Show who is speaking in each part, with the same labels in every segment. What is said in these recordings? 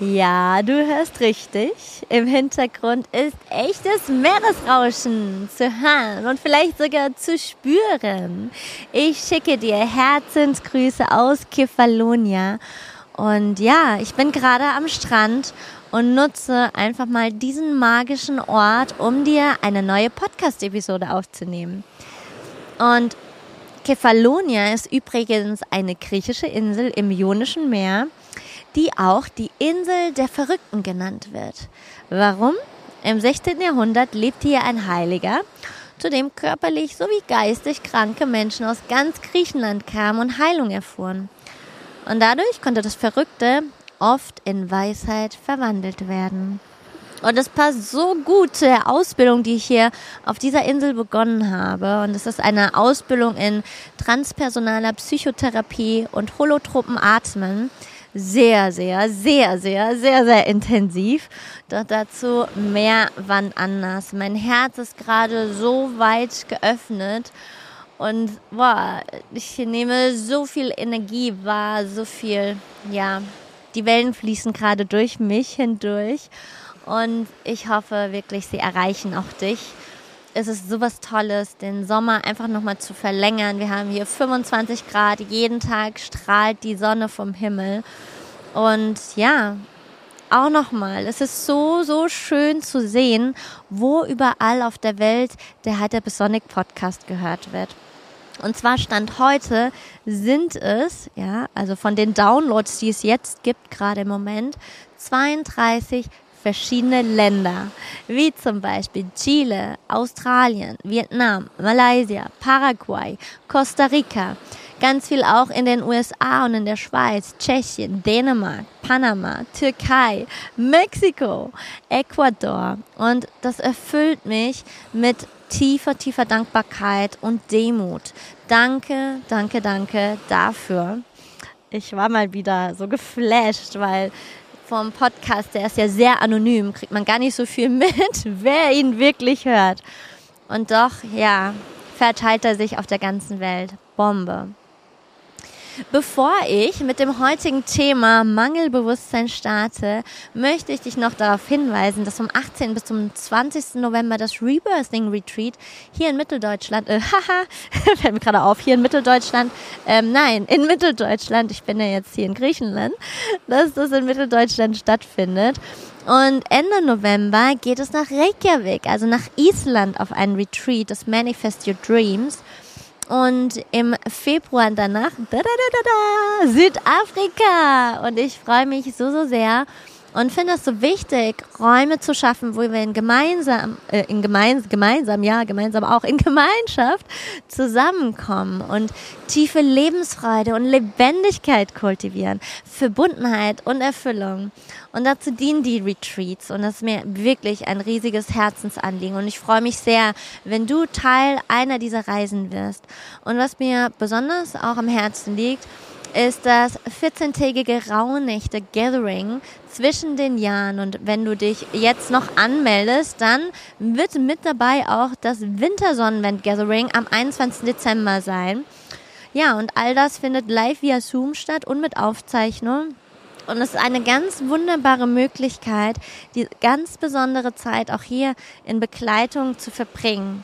Speaker 1: Ja, du hörst richtig. Im Hintergrund ist echtes Meeresrauschen zu hören und vielleicht sogar zu spüren. Ich schicke dir Herzensgrüße aus Kefalonia. Und ja, ich bin gerade am Strand und nutze einfach mal diesen magischen Ort, um dir eine neue Podcast-Episode aufzunehmen. Und Kefalonia ist übrigens eine griechische Insel im Ionischen Meer die auch die Insel der Verrückten genannt wird. Warum? Im 16. Jahrhundert lebte hier ein Heiliger, zu dem körperlich sowie geistig kranke Menschen aus ganz Griechenland kamen und Heilung erfuhren. Und dadurch konnte das Verrückte oft in Weisheit verwandelt werden. Und es passt so gut zu der Ausbildung, die ich hier auf dieser Insel begonnen habe. Und es ist eine Ausbildung in transpersonaler Psychotherapie und holotropen Atmen sehr, sehr, sehr, sehr, sehr, sehr intensiv. Doch dazu mehr wann anders. Mein Herz ist gerade so weit geöffnet und boah, ich nehme so viel Energie wahr, so viel, ja, die Wellen fließen gerade durch mich hindurch und ich hoffe wirklich, sie erreichen auch dich es ist sowas Tolles, den Sommer einfach nochmal zu verlängern. Wir haben hier 25 Grad, jeden Tag strahlt die Sonne vom Himmel. Und ja, auch nochmal, es ist so, so schön zu sehen, wo überall auf der Welt der Hypersonic Podcast gehört wird. Und zwar Stand heute sind es, ja, also von den Downloads, die es jetzt gibt, gerade im Moment, 32 verschiedene Länder, wie zum Beispiel Chile, Australien, Vietnam, Malaysia, Paraguay, Costa Rica, ganz viel auch in den USA und in der Schweiz, Tschechien, Dänemark, Panama, Türkei, Mexiko, Ecuador. Und das erfüllt mich mit tiefer, tiefer Dankbarkeit und Demut. Danke, danke, danke dafür. Ich war mal wieder so geflasht, weil vom Podcast, der ist ja sehr anonym, kriegt man gar nicht so viel mit, wer ihn wirklich hört. Und doch, ja, verteilt er sich auf der ganzen Welt. Bombe. Bevor ich mit dem heutigen Thema Mangelbewusstsein starte, möchte ich dich noch darauf hinweisen, dass vom 18. bis zum 20. November das Rebirthing Retreat hier in Mitteldeutschland, äh, haha, fällt mir gerade auf, hier in Mitteldeutschland, ähm, nein, in Mitteldeutschland, ich bin ja jetzt hier in Griechenland, dass das in Mitteldeutschland stattfindet. Und Ende November geht es nach Reykjavik, also nach Island auf einen Retreat, das Manifest Your Dreams. Und im Februar danach da, da, da, da, Südafrika. Und ich freue mich so, so sehr und finde es so wichtig, Räume zu schaffen, wo wir in gemeinsam, äh, in gemein, gemeinsam, ja, gemeinsam auch in Gemeinschaft zusammenkommen und tiefe Lebensfreude und Lebendigkeit kultivieren, Verbundenheit und Erfüllung. Und dazu dienen die Retreats und das ist mir wirklich ein riesiges Herzensanliegen und ich freue mich sehr, wenn du Teil einer dieser Reisen wirst. Und was mir besonders auch am Herzen liegt, ist das 14-tägige Rauhnächte Gathering zwischen den Jahren. Und wenn du dich jetzt noch anmeldest, dann wird mit dabei auch das Wintersonnenwend Gathering am 21. Dezember sein. Ja, und all das findet live via Zoom statt und mit Aufzeichnung. Und es ist eine ganz wunderbare Möglichkeit, die ganz besondere Zeit auch hier in Begleitung zu verbringen.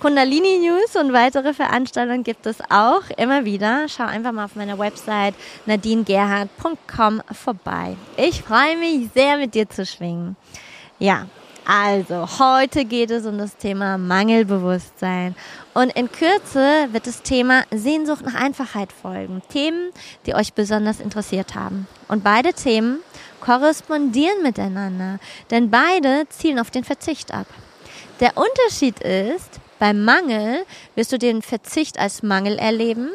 Speaker 1: Kundalini News und weitere Veranstaltungen gibt es auch immer wieder. Schau einfach mal auf meiner Website nadinegerhard.com vorbei. Ich freue mich sehr, mit dir zu schwingen. Ja, also heute geht es um das Thema Mangelbewusstsein. Und in Kürze wird das Thema Sehnsucht nach Einfachheit folgen. Themen, die euch besonders interessiert haben. Und beide Themen korrespondieren miteinander, denn beide zielen auf den Verzicht ab. Der Unterschied ist, beim Mangel wirst du den Verzicht als Mangel erleben.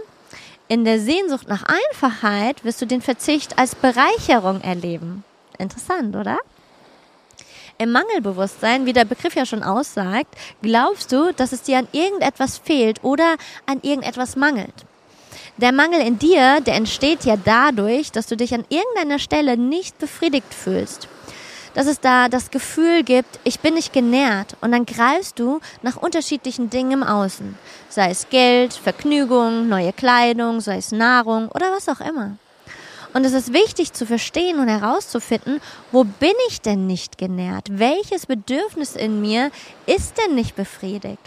Speaker 1: In der Sehnsucht nach Einfachheit wirst du den Verzicht als Bereicherung erleben. Interessant, oder? Im Mangelbewusstsein, wie der Begriff ja schon aussagt, glaubst du, dass es dir an irgendetwas fehlt oder an irgendetwas mangelt. Der Mangel in dir, der entsteht ja dadurch, dass du dich an irgendeiner Stelle nicht befriedigt fühlst. Dass es da das Gefühl gibt, ich bin nicht genährt und dann greifst du nach unterschiedlichen Dingen im Außen. Sei es Geld, Vergnügung, neue Kleidung, sei es Nahrung oder was auch immer. Und es ist wichtig zu verstehen und herauszufinden, wo bin ich denn nicht genährt? Welches Bedürfnis in mir ist denn nicht befriedigt?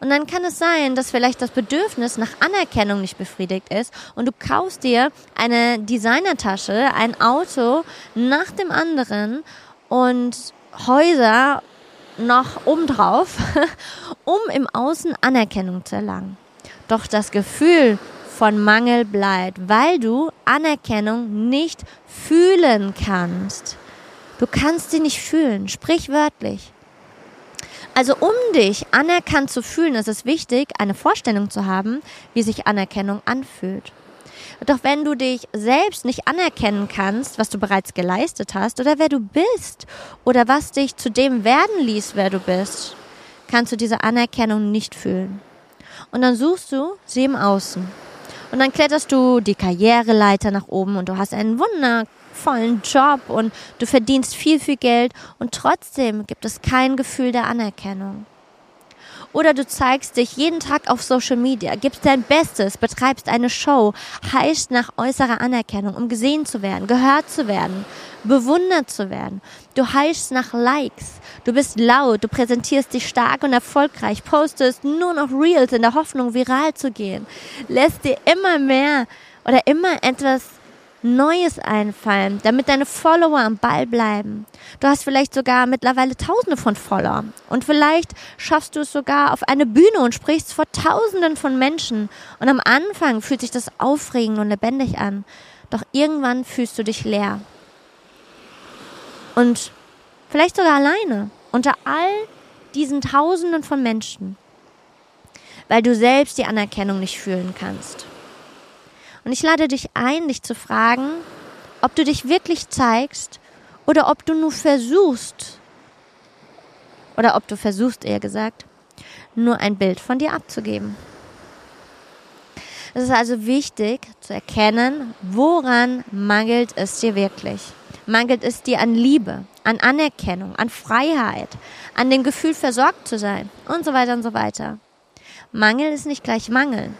Speaker 1: Und dann kann es sein, dass vielleicht das Bedürfnis nach Anerkennung nicht befriedigt ist und du kaufst dir eine Designertasche, ein Auto nach dem anderen und Häuser noch obendrauf, um im Außen Anerkennung zu erlangen. Doch das Gefühl von Mangel bleibt, weil du Anerkennung nicht fühlen kannst. Du kannst sie nicht fühlen, sprichwörtlich. Also um dich anerkannt zu fühlen, ist es wichtig, eine Vorstellung zu haben, wie sich Anerkennung anfühlt. Doch wenn du dich selbst nicht anerkennen kannst, was du bereits geleistet hast oder wer du bist oder was dich zu dem werden ließ, wer du bist, kannst du diese Anerkennung nicht fühlen. Und dann suchst du sie im Außen. Und dann kletterst du die Karriereleiter nach oben und du hast einen wundervollen Job und du verdienst viel, viel Geld und trotzdem gibt es kein Gefühl der Anerkennung. Oder du zeigst dich jeden Tag auf Social Media, gibst dein Bestes, betreibst eine Show, heißt nach äußerer Anerkennung, um gesehen zu werden, gehört zu werden, bewundert zu werden. Du heißt nach Likes. Du bist laut, du präsentierst dich stark und erfolgreich, postest nur noch Reels in der Hoffnung, viral zu gehen, lässt dir immer mehr oder immer etwas Neues einfallen, damit deine Follower am Ball bleiben. Du hast vielleicht sogar mittlerweile Tausende von Followern und vielleicht schaffst du es sogar auf eine Bühne und sprichst vor Tausenden von Menschen. Und am Anfang fühlt sich das aufregend und lebendig an, doch irgendwann fühlst du dich leer. Und vielleicht sogar alleine unter all diesen Tausenden von Menschen, weil du selbst die Anerkennung nicht fühlen kannst. Und ich lade dich ein, dich zu fragen, ob du dich wirklich zeigst oder ob du nur versuchst, oder ob du versuchst, eher gesagt, nur ein Bild von dir abzugeben. Es ist also wichtig zu erkennen, woran mangelt es dir wirklich. Mangelt es dir an Liebe, an Anerkennung, an Freiheit, an dem Gefühl, versorgt zu sein und so weiter und so weiter. Mangel ist nicht gleich Mangel.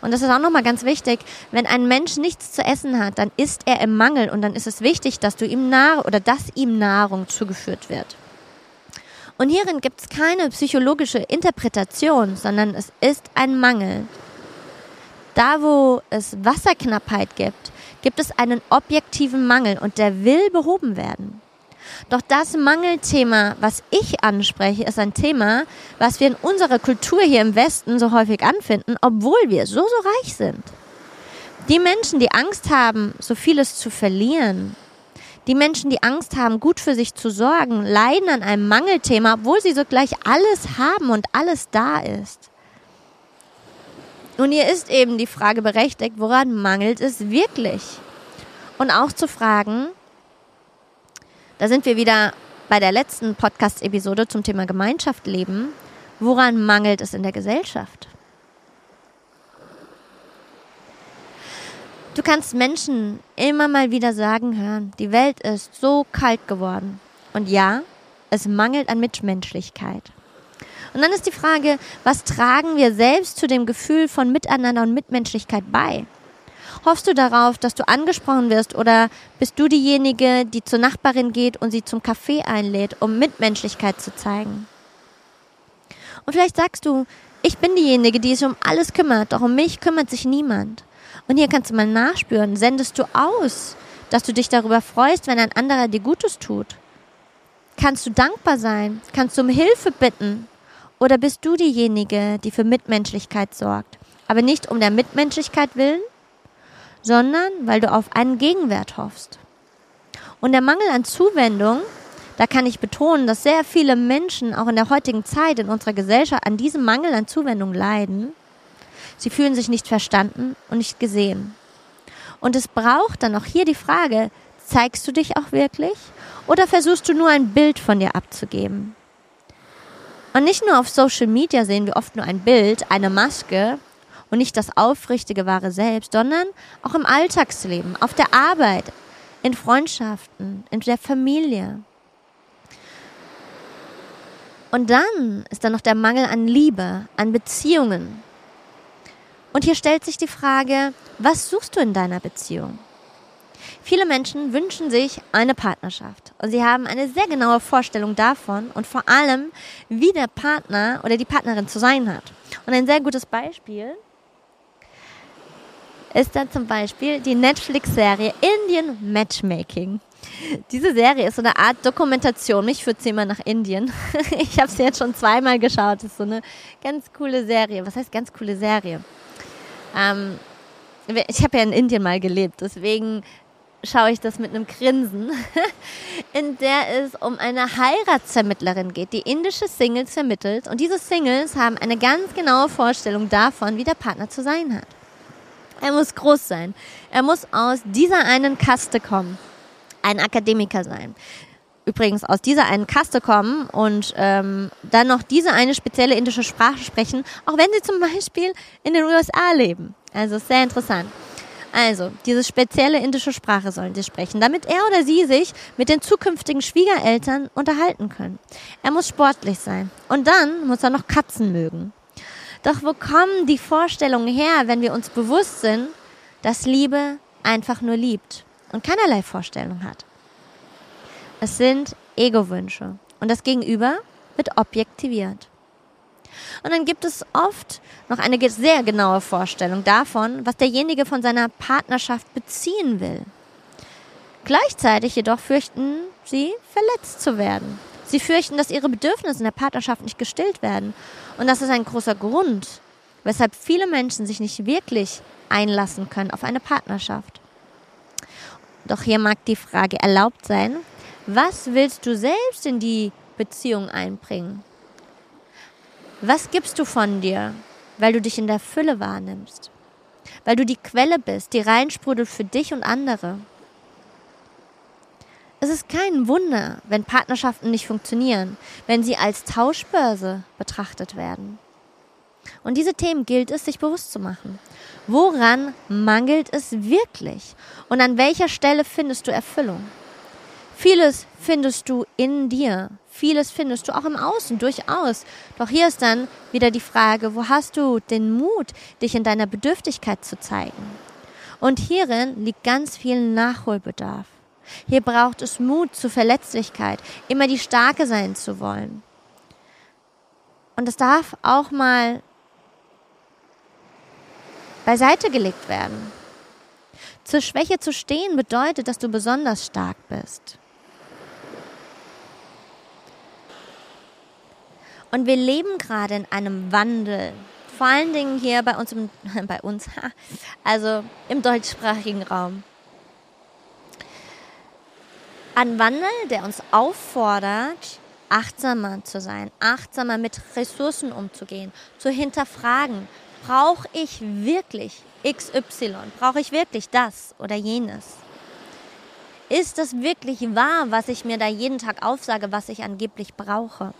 Speaker 1: Und das ist auch nochmal ganz wichtig. Wenn ein Mensch nichts zu essen hat, dann ist er im Mangel und dann ist es wichtig, dass du ihm Nahrung oder dass ihm Nahrung zugeführt wird. Und hierin gibt es keine psychologische Interpretation, sondern es ist ein Mangel. Da, wo es Wasserknappheit gibt, gibt es einen objektiven Mangel und der will behoben werden. Doch das Mangelthema, was ich anspreche, ist ein Thema, was wir in unserer Kultur hier im Westen so häufig anfinden, obwohl wir so, so reich sind. Die Menschen, die Angst haben, so vieles zu verlieren, die Menschen, die Angst haben, gut für sich zu sorgen, leiden an einem Mangelthema, obwohl sie sogleich alles haben und alles da ist. Und hier ist eben die Frage berechtigt, woran mangelt es wirklich? Und auch zu fragen, da sind wir wieder bei der letzten Podcast-Episode zum Thema Gemeinschaft leben. Woran mangelt es in der Gesellschaft? Du kannst Menschen immer mal wieder sagen hören, die Welt ist so kalt geworden. Und ja, es mangelt an Mitmenschlichkeit. Und dann ist die Frage, was tragen wir selbst zu dem Gefühl von Miteinander und Mitmenschlichkeit bei? Hoffst du darauf, dass du angesprochen wirst oder bist du diejenige, die zur Nachbarin geht und sie zum Kaffee einlädt, um Mitmenschlichkeit zu zeigen? Und vielleicht sagst du, ich bin diejenige, die sich um alles kümmert, doch um mich kümmert sich niemand. Und hier kannst du mal nachspüren, sendest du aus, dass du dich darüber freust, wenn ein anderer dir Gutes tut? Kannst du dankbar sein? Kannst du um Hilfe bitten? Oder bist du diejenige, die für Mitmenschlichkeit sorgt, aber nicht um der Mitmenschlichkeit willen, sondern weil du auf einen Gegenwert hoffst. Und der Mangel an Zuwendung, da kann ich betonen, dass sehr viele Menschen auch in der heutigen Zeit in unserer Gesellschaft an diesem Mangel an Zuwendung leiden. Sie fühlen sich nicht verstanden und nicht gesehen. Und es braucht dann auch hier die Frage, zeigst du dich auch wirklich? Oder versuchst du nur ein Bild von dir abzugeben? Und nicht nur auf Social Media sehen wir oft nur ein Bild, eine Maske und nicht das aufrichtige wahre Selbst, sondern auch im Alltagsleben, auf der Arbeit, in Freundschaften, in der Familie. Und dann ist da noch der Mangel an Liebe, an Beziehungen. Und hier stellt sich die Frage, was suchst du in deiner Beziehung? Viele Menschen wünschen sich eine Partnerschaft und sie haben eine sehr genaue Vorstellung davon und vor allem, wie der Partner oder die Partnerin zu sein hat. Und ein sehr gutes Beispiel ist da zum Beispiel die Netflix-Serie Indian Matchmaking. Diese Serie ist so eine Art Dokumentation. Mich führt sie immer nach Indien. Ich habe sie jetzt schon zweimal geschaut. Das ist so eine ganz coole Serie. Was heißt ganz coole Serie? Ähm, ich habe ja in Indien mal gelebt, deswegen schaue ich das mit einem Grinsen, in der es um eine Heiratsvermittlerin geht, die indische Singles vermittelt. Und diese Singles haben eine ganz genaue Vorstellung davon, wie der Partner zu sein hat. Er muss groß sein. Er muss aus dieser einen Kaste kommen. Ein Akademiker sein. Übrigens aus dieser einen Kaste kommen und ähm, dann noch diese eine spezielle indische Sprache sprechen, auch wenn sie zum Beispiel in den USA leben. Also sehr interessant. Also, diese spezielle indische Sprache sollen sie sprechen, damit er oder sie sich mit den zukünftigen Schwiegereltern unterhalten können. Er muss sportlich sein. Und dann muss er noch Katzen mögen. Doch wo kommen die Vorstellungen her, wenn wir uns bewusst sind, dass Liebe einfach nur liebt und keinerlei Vorstellung hat? Es sind Ego-Wünsche und das Gegenüber wird objektiviert. Und dann gibt es oft noch eine sehr genaue Vorstellung davon, was derjenige von seiner Partnerschaft beziehen will. Gleichzeitig jedoch fürchten sie, verletzt zu werden. Sie fürchten, dass ihre Bedürfnisse in der Partnerschaft nicht gestillt werden. Und das ist ein großer Grund, weshalb viele Menschen sich nicht wirklich einlassen können auf eine Partnerschaft. Doch hier mag die Frage erlaubt sein, was willst du selbst in die Beziehung einbringen? Was gibst du von dir, weil du dich in der Fülle wahrnimmst? Weil du die Quelle bist, die reinsprudelt für dich und andere. Es ist kein Wunder, wenn Partnerschaften nicht funktionieren, wenn sie als Tauschbörse betrachtet werden. Und diese Themen gilt es, sich bewusst zu machen. Woran mangelt es wirklich? Und an welcher Stelle findest du Erfüllung? Vieles findest du in dir, vieles findest du auch im Außen, durchaus. Doch hier ist dann wieder die Frage, wo hast du den Mut, dich in deiner Bedürftigkeit zu zeigen? Und hierin liegt ganz viel Nachholbedarf. Hier braucht es Mut zur Verletzlichkeit, immer die Starke sein zu wollen. Und es darf auch mal beiseite gelegt werden. Zur Schwäche zu stehen bedeutet, dass du besonders stark bist. Und wir leben gerade in einem Wandel. Vor allen Dingen hier bei uns, im, bei uns, also im deutschsprachigen Raum. Ein Wandel, der uns auffordert, achtsamer zu sein, achtsamer mit Ressourcen umzugehen, zu hinterfragen, brauche ich wirklich XY? Brauche ich wirklich das oder jenes? Ist das wirklich wahr, was ich mir da jeden Tag aufsage, was ich angeblich brauche?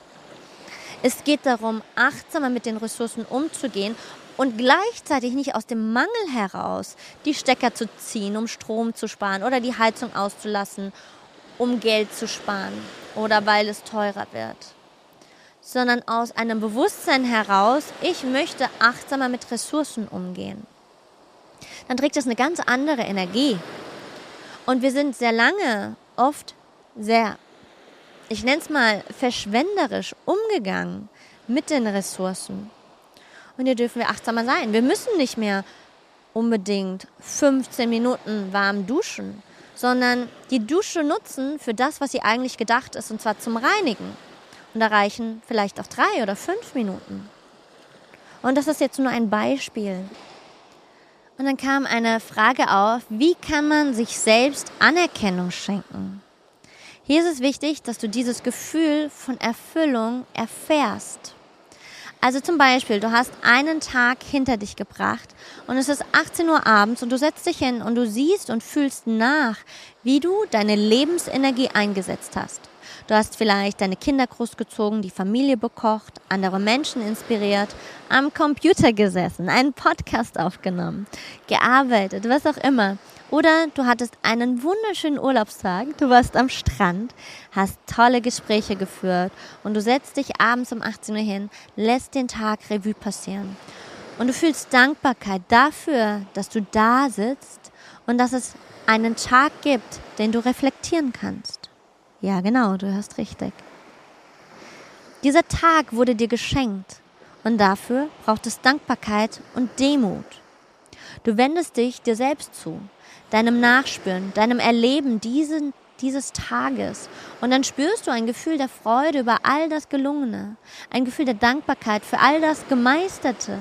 Speaker 1: Es geht darum, achtsamer mit den Ressourcen umzugehen und gleichzeitig nicht aus dem Mangel heraus die Stecker zu ziehen, um Strom zu sparen oder die Heizung auszulassen, um Geld zu sparen oder weil es teurer wird, sondern aus einem Bewusstsein heraus, ich möchte achtsamer mit Ressourcen umgehen. Dann trägt das eine ganz andere Energie. Und wir sind sehr lange oft sehr ich nenne es mal, verschwenderisch umgegangen mit den Ressourcen. Und hier dürfen wir achtsamer sein. Wir müssen nicht mehr unbedingt 15 Minuten warm duschen, sondern die Dusche nutzen für das, was sie eigentlich gedacht ist, und zwar zum Reinigen. Und da reichen vielleicht auch drei oder fünf Minuten. Und das ist jetzt nur ein Beispiel. Und dann kam eine Frage auf, wie kann man sich selbst Anerkennung schenken? Hier ist es wichtig, dass du dieses Gefühl von Erfüllung erfährst. Also zum Beispiel, du hast einen Tag hinter dich gebracht und es ist 18 Uhr abends und du setzt dich hin und du siehst und fühlst nach, wie du deine Lebensenergie eingesetzt hast. Du hast vielleicht deine Kinder großgezogen, die Familie bekocht, andere Menschen inspiriert, am Computer gesessen, einen Podcast aufgenommen, gearbeitet, was auch immer. Oder du hattest einen wunderschönen Urlaubstag, du warst am Strand, hast tolle Gespräche geführt und du setzt dich abends um 18 Uhr hin, lässt den Tag Revue passieren. Und du fühlst Dankbarkeit dafür, dass du da sitzt und dass es einen Tag gibt, den du reflektieren kannst. Ja, genau, du hast richtig. Dieser Tag wurde dir geschenkt und dafür braucht es Dankbarkeit und Demut. Du wendest dich dir selbst zu deinem Nachspüren, deinem Erleben diesen, dieses Tages. Und dann spürst du ein Gefühl der Freude über all das Gelungene, ein Gefühl der Dankbarkeit für all das Gemeisterte,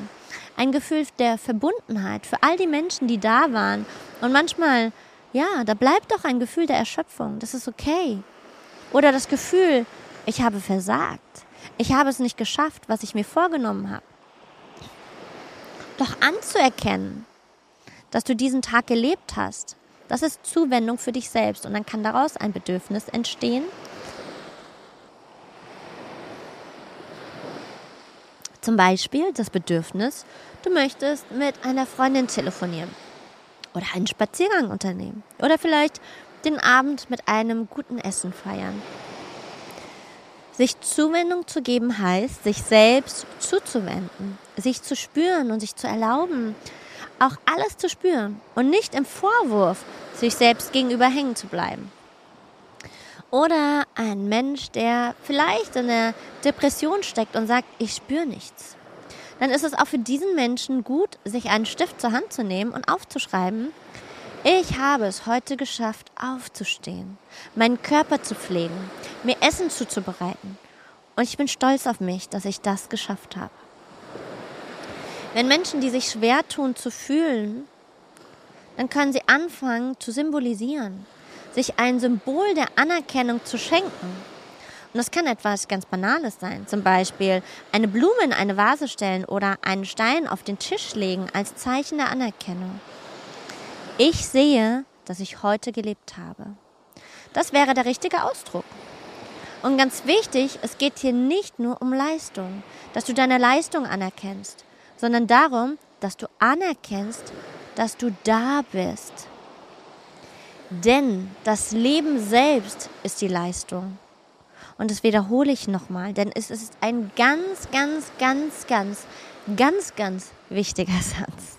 Speaker 1: ein Gefühl der Verbundenheit für all die Menschen, die da waren. Und manchmal, ja, da bleibt doch ein Gefühl der Erschöpfung, das ist okay. Oder das Gefühl, ich habe versagt, ich habe es nicht geschafft, was ich mir vorgenommen habe. Doch anzuerkennen, dass du diesen Tag gelebt hast. Das ist Zuwendung für dich selbst und dann kann daraus ein Bedürfnis entstehen. Zum Beispiel das Bedürfnis, du möchtest mit einer Freundin telefonieren oder einen Spaziergang unternehmen oder vielleicht den Abend mit einem guten Essen feiern. Sich Zuwendung zu geben heißt, sich selbst zuzuwenden, sich zu spüren und sich zu erlauben, auch alles zu spüren und nicht im Vorwurf sich selbst gegenüber hängen zu bleiben. Oder ein Mensch, der vielleicht in der Depression steckt und sagt, ich spüre nichts. Dann ist es auch für diesen Menschen gut, sich einen Stift zur Hand zu nehmen und aufzuschreiben, ich habe es heute geschafft, aufzustehen, meinen Körper zu pflegen, mir Essen zuzubereiten. Und ich bin stolz auf mich, dass ich das geschafft habe. Wenn Menschen, die sich schwer tun zu fühlen, dann können sie anfangen zu symbolisieren, sich ein Symbol der Anerkennung zu schenken. Und das kann etwas ganz Banales sein, zum Beispiel eine Blume in eine Vase stellen oder einen Stein auf den Tisch legen als Zeichen der Anerkennung. Ich sehe, dass ich heute gelebt habe. Das wäre der richtige Ausdruck. Und ganz wichtig, es geht hier nicht nur um Leistung, dass du deine Leistung anerkennst, sondern darum, dass du anerkennst, dass du da bist. Denn das Leben selbst ist die Leistung. Und das wiederhole ich nochmal, denn es ist ein ganz, ganz, ganz, ganz, ganz, ganz wichtiger Satz.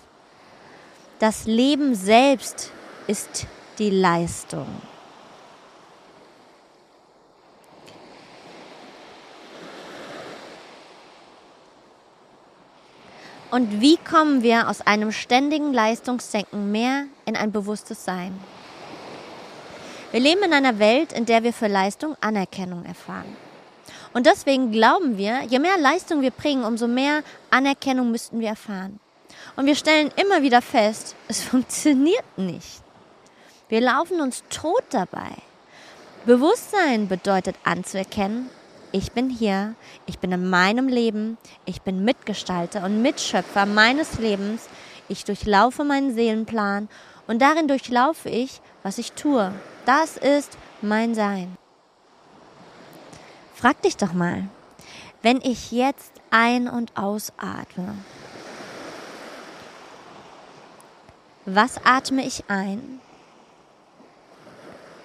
Speaker 1: Das Leben selbst ist die Leistung. Und wie kommen wir aus einem ständigen Leistungsdenken mehr in ein bewusstes Sein? Wir leben in einer Welt, in der wir für Leistung Anerkennung erfahren. Und deswegen glauben wir, je mehr Leistung wir bringen, umso mehr Anerkennung müssten wir erfahren. Und wir stellen immer wieder fest, es funktioniert nicht. Wir laufen uns tot dabei. Bewusstsein bedeutet anzuerkennen, ich bin hier, ich bin in meinem Leben, ich bin Mitgestalter und Mitschöpfer meines Lebens, ich durchlaufe meinen Seelenplan und darin durchlaufe ich, was ich tue. Das ist mein Sein. Frag dich doch mal, wenn ich jetzt ein- und ausatme, was atme ich ein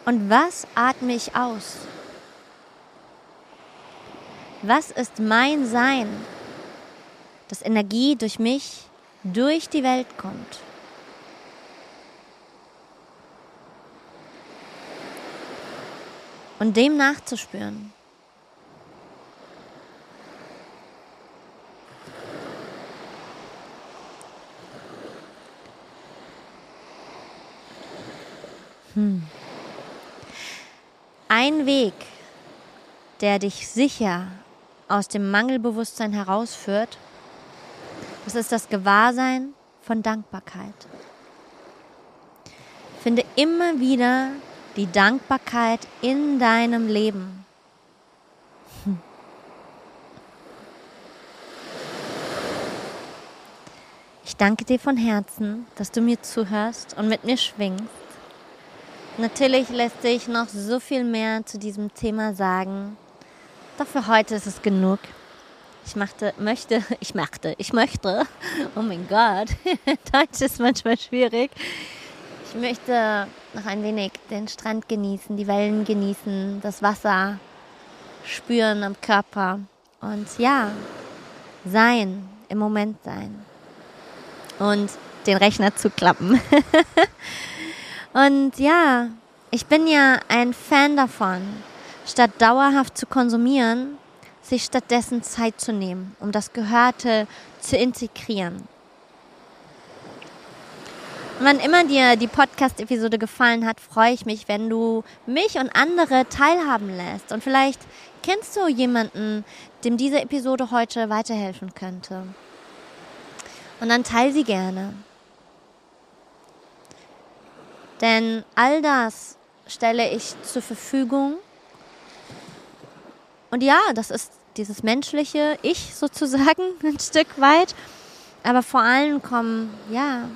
Speaker 1: und was atme ich aus? Was ist mein Sein, dass Energie durch mich durch die Welt kommt? Und dem nachzuspüren. Ein Weg, der dich sicher aus dem Mangelbewusstsein herausführt, das ist das Gewahrsein von Dankbarkeit. Finde immer wieder die Dankbarkeit in deinem Leben. Ich danke dir von Herzen, dass du mir zuhörst und mit mir schwingst. Natürlich lässt sich noch so viel mehr zu diesem Thema sagen. Doch für heute ist es genug. Ich machte, möchte, ich machte, ich möchte, oh mein Gott, Deutsch ist manchmal schwierig. Ich möchte noch ein wenig den Strand genießen, die Wellen genießen, das Wasser spüren am Körper und ja, sein, im Moment sein und den Rechner zu klappen. und ja, ich bin ja ein Fan davon, statt dauerhaft zu konsumieren, sich stattdessen Zeit zu nehmen, um das Gehörte zu integrieren. Und wann immer dir die Podcast-Episode gefallen hat, freue ich mich, wenn du mich und andere teilhaben lässt. Und vielleicht kennst du jemanden, dem diese Episode heute weiterhelfen könnte. Und dann teile sie gerne. Denn all das stelle ich zur Verfügung. Und ja, das ist dieses menschliche Ich sozusagen ein Stück weit. Aber vor allem kommen, ja,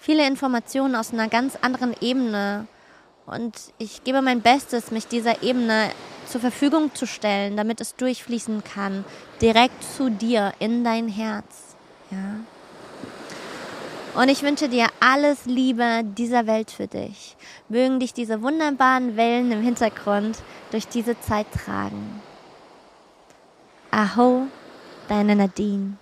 Speaker 1: viele Informationen aus einer ganz anderen Ebene. Und ich gebe mein Bestes, mich dieser Ebene zur Verfügung zu stellen, damit es durchfließen kann, direkt zu dir, in dein Herz. Ja. Und ich wünsche dir alles Liebe dieser Welt für dich. Mögen dich diese wunderbaren Wellen im Hintergrund durch diese Zeit tragen. Aho, deine Nadine.